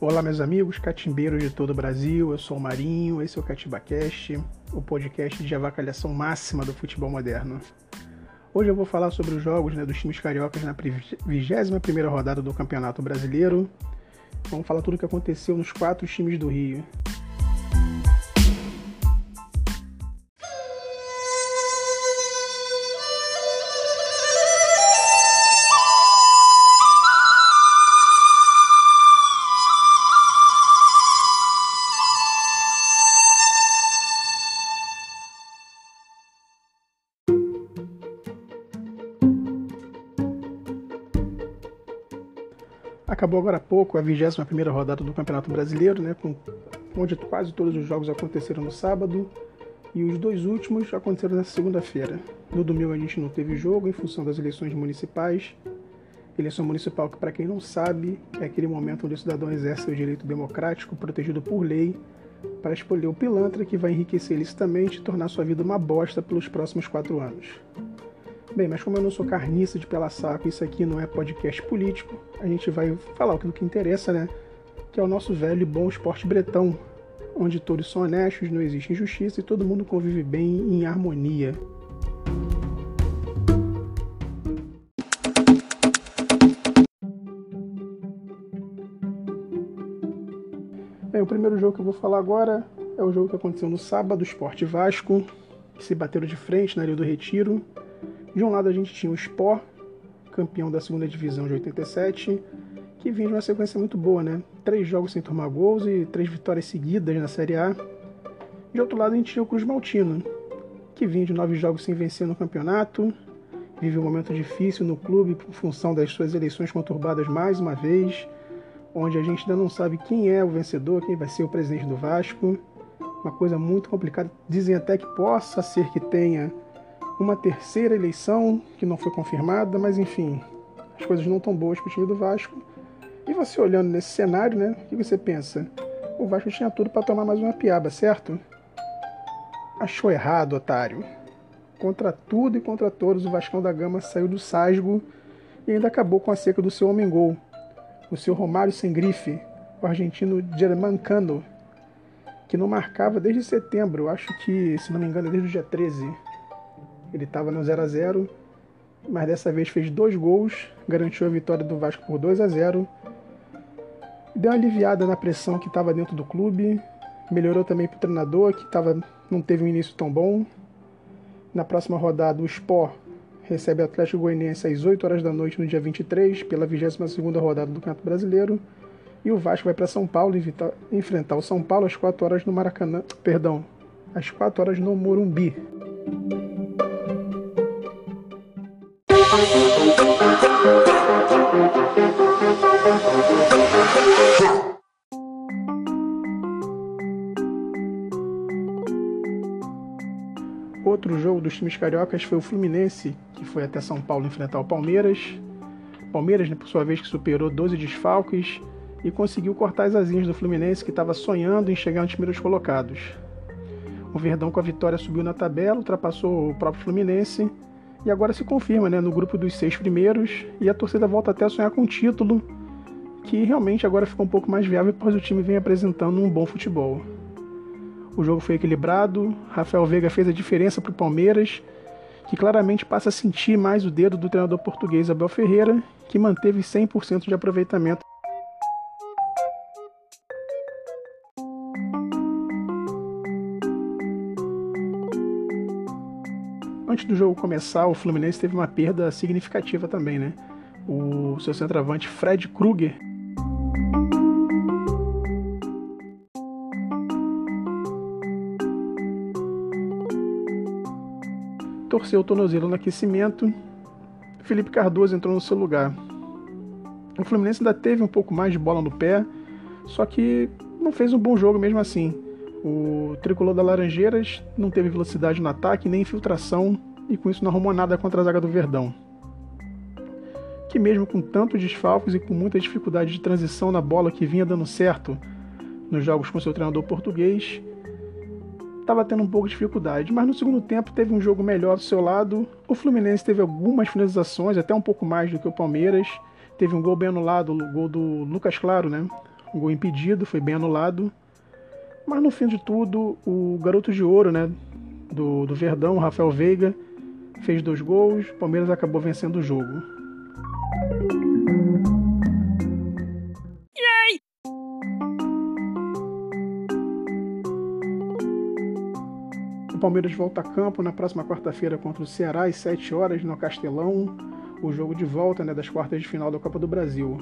Olá, meus amigos catimbeiros de todo o Brasil. Eu sou o Marinho, esse é o CatibaCast, o podcast de avacalhação máxima do futebol moderno. Hoje eu vou falar sobre os jogos né, dos times cariocas na 21 rodada do Campeonato Brasileiro. Vamos falar tudo o que aconteceu nos quatro times do Rio. Acabou agora há pouco a 21 rodada do Campeonato Brasileiro, né, com, onde quase todos os jogos aconteceram no sábado e os dois últimos aconteceram na segunda-feira. No domingo a gente não teve jogo em função das eleições municipais. Eleição municipal que, para quem não sabe, é aquele momento onde o cidadão exerce seu direito democrático protegido por lei para escolher o pilantra que vai enriquecer ilicitamente e tornar sua vida uma bosta pelos próximos quatro anos. Bem, mas como eu não sou carniça de pela saco, isso aqui não é podcast político, a gente vai falar o que interessa, né? Que é o nosso velho e bom esporte bretão, onde todos são honestos, não existe injustiça e todo mundo convive bem em harmonia. Bem, o primeiro jogo que eu vou falar agora é o jogo que aconteceu no sábado, Esporte Vasco, que se bateram de frente na Ilha do Retiro de um lado a gente tinha o Sport, campeão da segunda divisão de 87, que vinha de uma sequência muito boa, né? Três jogos sem tomar gols e três vitórias seguidas na Série A. De outro lado a gente tinha o Cruz Maltino, que vinha de nove jogos sem vencer no campeonato, vive um momento difícil no clube por função das suas eleições conturbadas mais uma vez, onde a gente ainda não sabe quem é o vencedor, quem vai ser o presidente do Vasco. Uma coisa muito complicada. Dizem até que possa ser que tenha uma terceira eleição que não foi confirmada, mas enfim, as coisas não estão boas para o time do Vasco. E você olhando nesse cenário, né, o que você pensa? O Vasco tinha tudo para tomar mais uma piaba, certo? Achou errado, otário. Contra tudo e contra todos, o Vascão da Gama saiu do Sasgo e ainda acabou com a seca do seu homem-gol, o seu Romário sem grife, o argentino Germancano, que não marcava desde setembro, acho que, se não me engano, desde o dia 13. Ele estava no 0 a 0 mas dessa vez fez dois gols, garantiu a vitória do Vasco por 2 a 0 Deu uma aliviada na pressão que estava dentro do clube, melhorou também para o treinador, que tava, não teve um início tão bom. Na próxima rodada, o Sport recebe o Atlético Goianiense às 8 horas da noite no dia 23, pela 22ª rodada do Campeonato Brasileiro. E o Vasco vai para São Paulo enfrentar o São Paulo às 4 horas no Maracanã, perdão, às 4 horas no Morumbi. Outro jogo dos times cariocas foi o Fluminense, que foi até São Paulo enfrentar o Palmeiras. Palmeiras, né, por sua vez, que superou 12 desfalques e conseguiu cortar as asinhas do Fluminense, que estava sonhando em chegar nos primeiros colocados. O Verdão, com a vitória, subiu na tabela, ultrapassou o próprio Fluminense e agora se confirma né, no grupo dos seis primeiros e a torcida volta até a sonhar com o título, que realmente agora ficou um pouco mais viável pois o time vem apresentando um bom futebol. O jogo foi equilibrado, Rafael Veiga fez a diferença para o Palmeiras, que claramente passa a sentir mais o dedo do treinador português Abel Ferreira, que manteve 100% de aproveitamento Antes do jogo começar, o Fluminense teve uma perda significativa também, né? O seu centroavante Fred Krueger torceu o tornozelo no aquecimento. Felipe Cardoso entrou no seu lugar. O Fluminense ainda teve um pouco mais de bola no pé, só que não fez um bom jogo mesmo assim. O tricolor da Laranjeiras não teve velocidade no ataque nem infiltração e com isso não arrumou nada contra a zaga do Verdão. Que mesmo com tantos desfalques e com muita dificuldade de transição na bola que vinha dando certo nos jogos com seu treinador português, estava tendo um pouco de dificuldade, mas no segundo tempo teve um jogo melhor do seu lado. O Fluminense teve algumas finalizações, até um pouco mais do que o Palmeiras. Teve um gol bem anulado, o gol do Lucas Claro, né? um gol impedido, foi bem anulado. Mas no fim de tudo, o garoto de ouro, né, do, do Verdão, Rafael Veiga, fez dois gols, o Palmeiras acabou vencendo o jogo. O Palmeiras volta a campo na próxima quarta-feira contra o Ceará às 7 horas no Castelão, o jogo de volta né, das quartas de final da Copa do Brasil.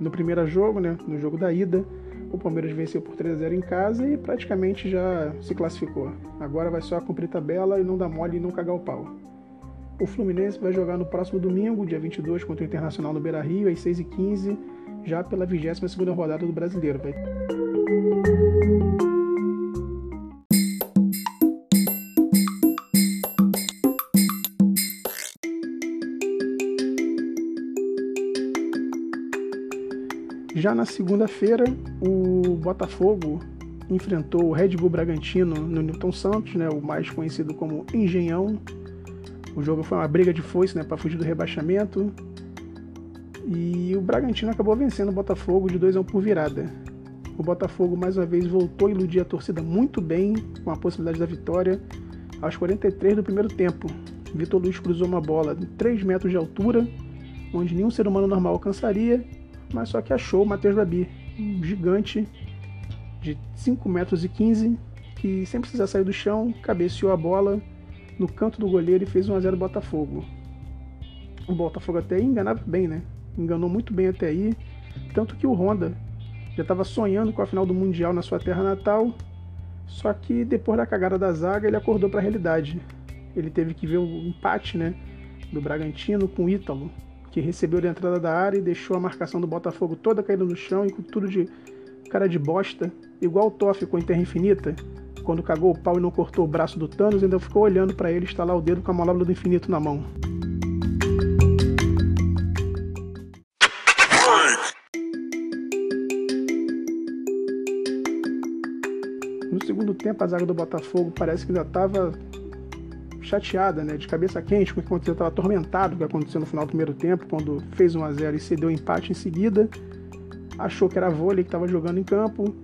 No primeiro jogo, né, no jogo da ida, o Palmeiras venceu por 3 a 0 em casa e praticamente já se classificou. Agora vai só cumprir tabela e não dar mole e não cagar o pau. O Fluminense vai jogar no próximo domingo, dia 22, contra o Internacional no Beira-Rio, às 6h15, já pela 22ª rodada do Brasileiro. Vai... Já na segunda-feira, o Botafogo enfrentou o Red Bull Bragantino no Newton Santos, né, o mais conhecido como Engenhão. O jogo foi uma briga de foice né, para fugir do rebaixamento. E o Bragantino acabou vencendo o Botafogo de 2 a 1 por virada. O Botafogo mais uma vez voltou a iludir a torcida muito bem com a possibilidade da vitória. Aos 43 do primeiro tempo, Vitor Luiz cruzou uma bola de 3 metros de altura, onde nenhum ser humano normal alcançaria, mas só que achou o Matheus Babi, um gigante de 5 metros e 15, que sem precisar sair do chão, cabeceou a bola no canto do goleiro e fez 1 a 0 Botafogo. O Botafogo até enganava bem, né? Enganou muito bem até aí, tanto que o Honda já estava sonhando com a final do Mundial na sua terra natal, só que depois da cagada da zaga ele acordou para a realidade. Ele teve que ver o empate, né, do Bragantino com o Ítalo, que recebeu da entrada da área e deixou a marcação do Botafogo toda caída no chão e com tudo de cara de bosta, igual o Toff ficou em Terra Infinita, quando cagou o pau e não cortou o braço do Thanos, ainda ficou olhando para ele estalar o dedo com a manobra do infinito na mão. No segundo tempo, a zaga do Botafogo parece que ainda estava chateada, né, de cabeça quente com o que aconteceu, estava atormentado o que aconteceu no final do primeiro tempo, quando fez 1 a 0 e cedeu empate em seguida. Achou que era vôlei que estava jogando em campo.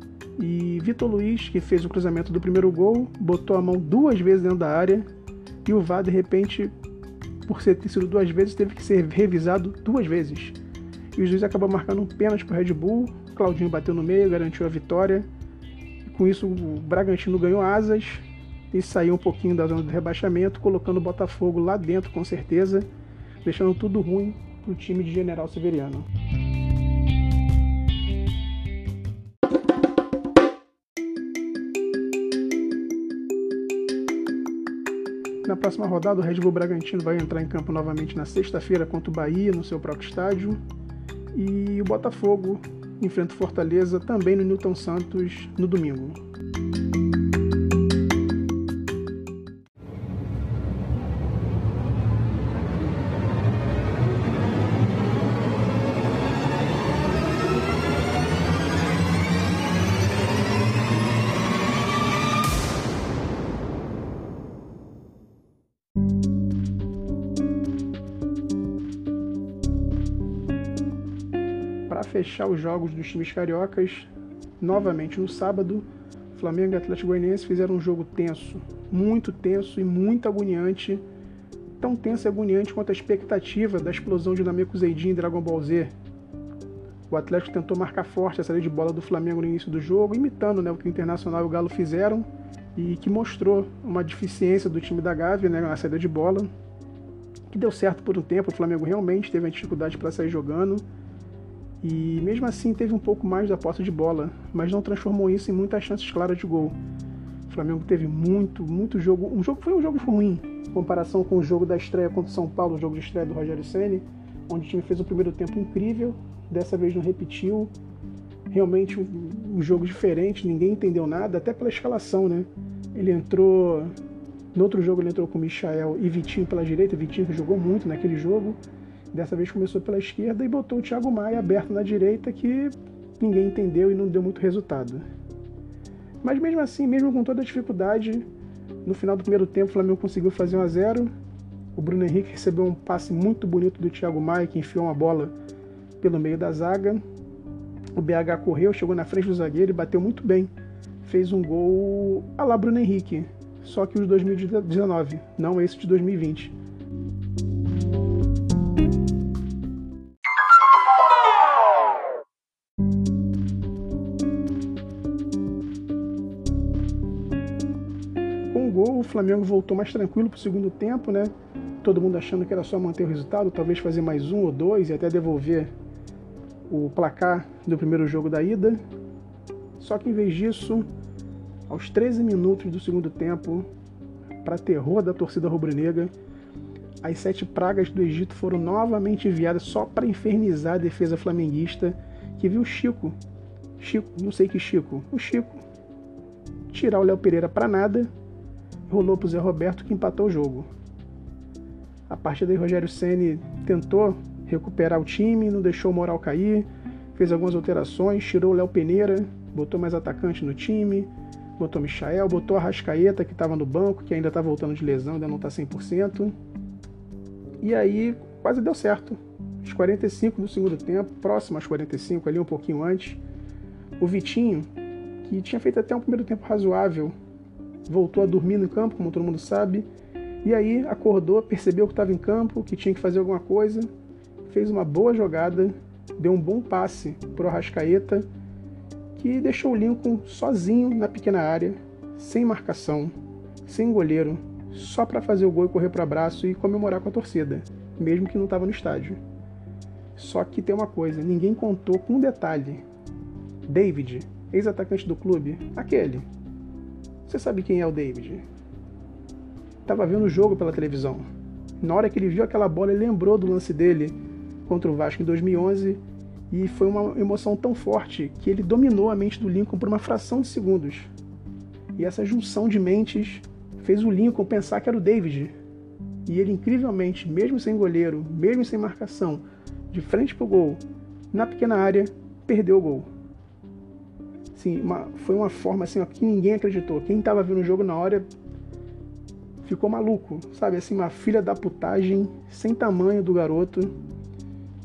E Vitor Luiz, que fez o cruzamento do primeiro gol, botou a mão duas vezes dentro da área. E o VAR, de repente, por ser ter sido duas vezes, teve que ser revisado duas vezes. E o juiz acabou marcando um pênalti para o Red Bull. Claudinho bateu no meio, garantiu a vitória. E com isso, o Bragantino ganhou asas e saiu um pouquinho da zona do rebaixamento, colocando o Botafogo lá dentro com certeza, deixando tudo ruim para o time de General Severiano. Na próxima rodada, o Red Bull Bragantino vai entrar em campo novamente na sexta-feira contra o Bahia, no seu próprio estádio. E o Botafogo enfrenta o Fortaleza também no Newton Santos no domingo. Fechar os jogos dos times cariocas, novamente no sábado, Flamengo e Atlético Goianiense fizeram um jogo tenso, muito tenso e muito agoniante, tão tenso e agoniante quanto a expectativa da explosão de Nameku Zeidin em Dragon Ball Z. O Atlético tentou marcar forte a saída de bola do Flamengo no início do jogo, imitando né, o que o Internacional e o Galo fizeram, e que mostrou uma deficiência do time da Gávea né, na saída de bola, que deu certo por um tempo, o Flamengo realmente teve dificuldade para sair jogando, e mesmo assim teve um pouco mais da posse de bola, mas não transformou isso em muitas chances claras de gol. O Flamengo teve muito, muito jogo. Um jogo foi um jogo ruim, em comparação com o jogo da estreia contra o São Paulo, o jogo de estreia do Rogério Ceni, onde o time fez o primeiro tempo incrível, dessa vez não repetiu. Realmente um, um jogo diferente, ninguém entendeu nada, até pela escalação, né? Ele entrou no outro jogo ele entrou com o Michael e Vitinho pela direita, Vitinho que jogou muito naquele jogo. Dessa vez começou pela esquerda e botou o Thiago Maia aberto na direita, que ninguém entendeu e não deu muito resultado. Mas mesmo assim, mesmo com toda a dificuldade, no final do primeiro tempo o Flamengo conseguiu fazer 1 a 0. O Bruno Henrique recebeu um passe muito bonito do Thiago Maia, que enfiou uma bola pelo meio da zaga. O BH correu, chegou na frente do zagueiro e bateu muito bem. Fez um gol a lá Bruno Henrique, só que o de 2019, não esse de 2020. Flamengo voltou mais tranquilo para o segundo tempo, né? Todo mundo achando que era só manter o resultado, talvez fazer mais um ou dois e até devolver o placar do primeiro jogo da ida. Só que em vez disso, aos 13 minutos do segundo tempo, para terror da torcida rubro-negra, as sete pragas do Egito foram novamente enviadas só para infernizar a defesa flamenguista, que viu Chico, Chico, não sei que Chico, o Chico, tirar o Léo Pereira para nada, rolou para o Zé Roberto que empatou o jogo. A partir daí, Rogério Ceni tentou recuperar o time, não deixou o moral cair, fez algumas alterações, tirou o Léo Pereira, botou mais atacante no time, botou Michael, botou a Rascaeta que estava no banco, que ainda está voltando de lesão, ainda não está 100%. E aí quase deu certo. Os 45 do segundo tempo, próximo aos 45, ali um pouquinho antes, o Vitinho, que tinha feito até um primeiro tempo razoável, voltou a dormir no campo, como todo mundo sabe, e aí acordou, percebeu que estava em campo, que tinha que fazer alguma coisa, fez uma boa jogada, deu um bom passe para o Arrascaeta, que deixou o Lincoln sozinho na pequena área, sem marcação, sem goleiro, só para fazer o gol e correr para o abraço e comemorar com a torcida, mesmo que não estava no estádio. Só que tem uma coisa, ninguém contou com um detalhe. David, ex-atacante do clube, aquele. Você sabe quem é o David? Tava vendo o jogo pela televisão. Na hora que ele viu aquela bola, ele lembrou do lance dele contra o Vasco em 2011 e foi uma emoção tão forte que ele dominou a mente do Lincoln por uma fração de segundos. E essa junção de mentes fez o Lincoln pensar que era o David. E ele, incrivelmente, mesmo sem goleiro, mesmo sem marcação, de frente para o gol, na pequena área, perdeu o gol. Assim, uma, foi uma forma assim, ó, que ninguém acreditou. Quem estava vendo o jogo na hora ficou maluco, sabe? Assim, uma filha da putagem sem tamanho do garoto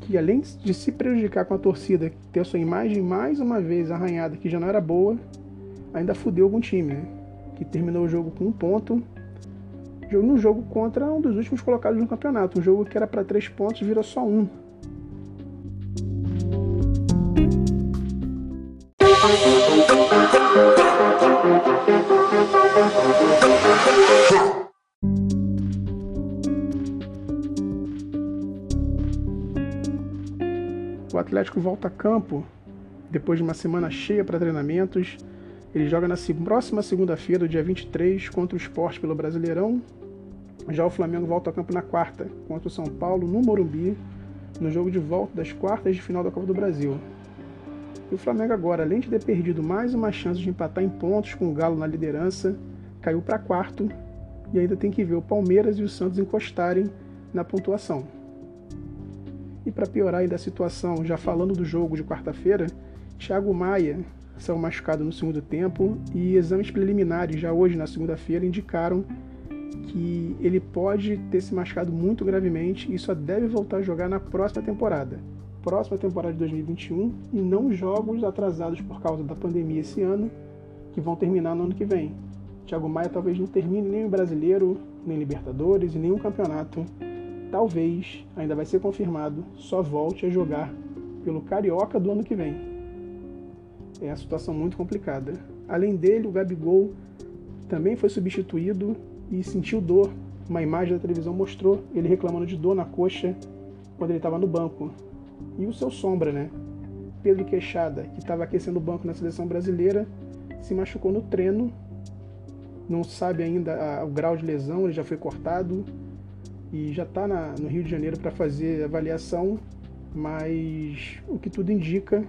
que além de se prejudicar com a torcida, ter a sua imagem mais uma vez arranhada, que já não era boa, ainda fudeu algum time, né? Que terminou o jogo com um ponto, num jogo contra um dos últimos colocados no campeonato. Um jogo que era para três pontos virou só um. Atlético volta a campo depois de uma semana cheia para treinamentos. Ele joga na próxima segunda-feira, dia 23, contra o Sport pelo Brasileirão. Já o Flamengo volta a campo na quarta, contra o São Paulo, no Morumbi, no jogo de volta das quartas de final da Copa do Brasil. E o Flamengo agora, além de ter perdido mais uma chance de empatar em pontos com o Galo na liderança, caiu para quarto e ainda tem que ver o Palmeiras e o Santos encostarem na pontuação. E para piorar ainda a situação, já falando do jogo de quarta-feira, Thiago Maia saiu machucado no segundo tempo e exames preliminares já hoje na segunda-feira indicaram que ele pode ter se machucado muito gravemente e só deve voltar a jogar na próxima temporada. Próxima temporada de 2021 e não jogos atrasados por causa da pandemia esse ano, que vão terminar no ano que vem. Thiago Maia talvez não termine nem o brasileiro, nem Libertadores e nem o campeonato talvez, ainda vai ser confirmado, só volte a jogar pelo Carioca do ano que vem. É uma situação muito complicada. Além dele, o Gabigol também foi substituído e sentiu dor. Uma imagem da televisão mostrou ele reclamando de dor na coxa quando ele estava no banco. E o seu sombra, né? Pedro Queixada, que estava aquecendo o banco na seleção brasileira, se machucou no treino. Não sabe ainda o grau de lesão, ele já foi cortado e já está no Rio de Janeiro para fazer avaliação, mas o que tudo indica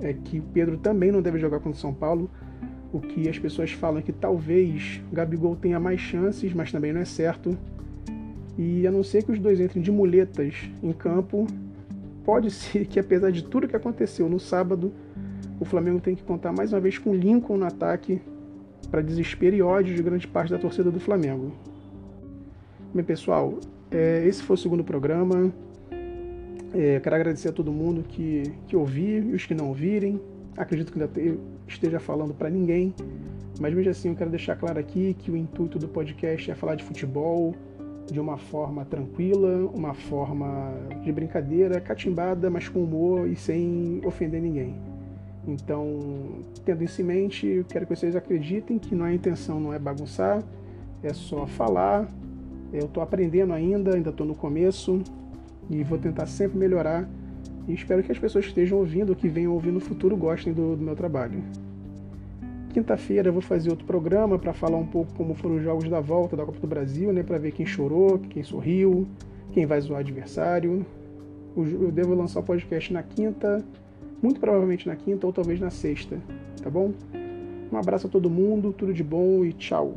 é que o Pedro também não deve jogar contra o São Paulo. O que as pessoas falam é que talvez Gabigol tenha mais chances, mas também não é certo. E a não ser que os dois entrem de muletas em campo, pode ser que apesar de tudo que aconteceu no sábado, o Flamengo tem que contar mais uma vez com Lincoln no ataque para desespero e ódio de grande parte da torcida do Flamengo. Bem, pessoal, é, esse foi o segundo programa. É, quero agradecer a todo mundo que, que ouvir e os que não ouvirem. Acredito que ainda esteja falando para ninguém, mas mesmo assim eu quero deixar claro aqui que o intuito do podcast é falar de futebol de uma forma tranquila, uma forma de brincadeira, catimbada, mas com humor e sem ofender ninguém. Então, tendo isso em mente, eu quero que vocês acreditem que a intenção não é bagunçar, é só falar. Eu estou aprendendo ainda, ainda estou no começo e vou tentar sempre melhorar. E espero que as pessoas que estejam ouvindo, que venham ouvir no futuro, gostem do, do meu trabalho. Quinta-feira eu vou fazer outro programa para falar um pouco como foram os jogos da volta da Copa do Brasil, né, para ver quem chorou, quem sorriu, quem vai zoar o adversário. Eu devo lançar o podcast na quinta, muito provavelmente na quinta ou talvez na sexta, tá bom? Um abraço a todo mundo, tudo de bom e tchau.